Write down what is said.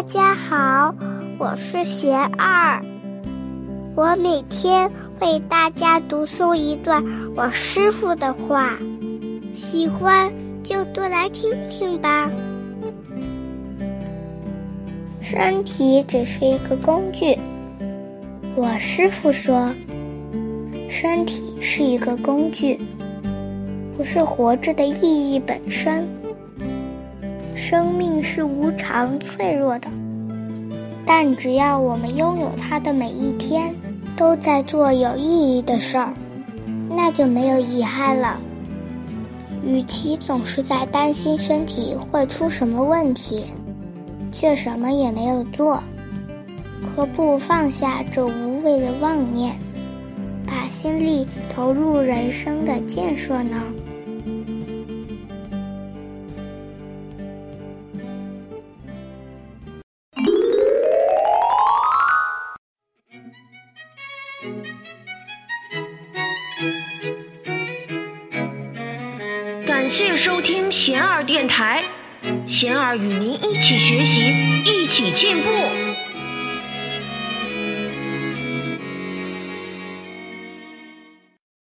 大家好，我是贤二，我每天为大家读诵一段我师傅的话，喜欢就多来听听吧。身体只是一个工具，我师傅说，身体是一个工具，不是活着的意义本身。生命是无常、脆弱的，但只要我们拥有它的每一天，都在做有意义的事儿，那就没有遗憾了。与其总是在担心身体会出什么问题，却什么也没有做，何不放下这无谓的妄念，把心力投入人生的建设呢？感谢收听贤儿电台，贤儿与您一起学习，一起进步。